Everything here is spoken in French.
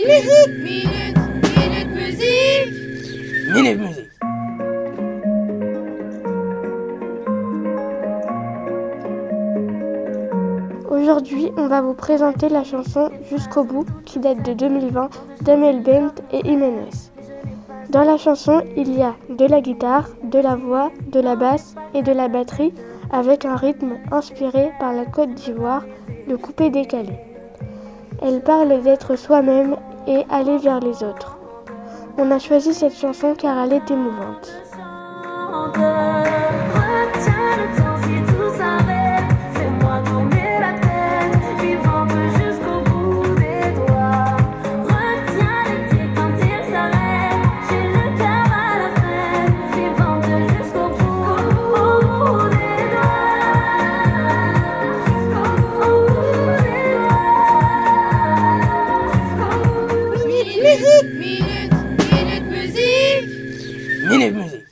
Minute, minute, musique. Minute Musique. Aujourd'hui, on va vous présenter la chanson Jusqu'au bout qui date de 2020 d'Amel Bent et Jiménez. Dans la chanson, il y a de la guitare, de la voix, de la basse et de la batterie avec un rythme inspiré par la Côte d'Ivoire, le coupé décalé. Elle parle d'être soi-même et aller vers les autres. On a choisi cette chanson car elle est émouvante. Doigts. Jusqu'au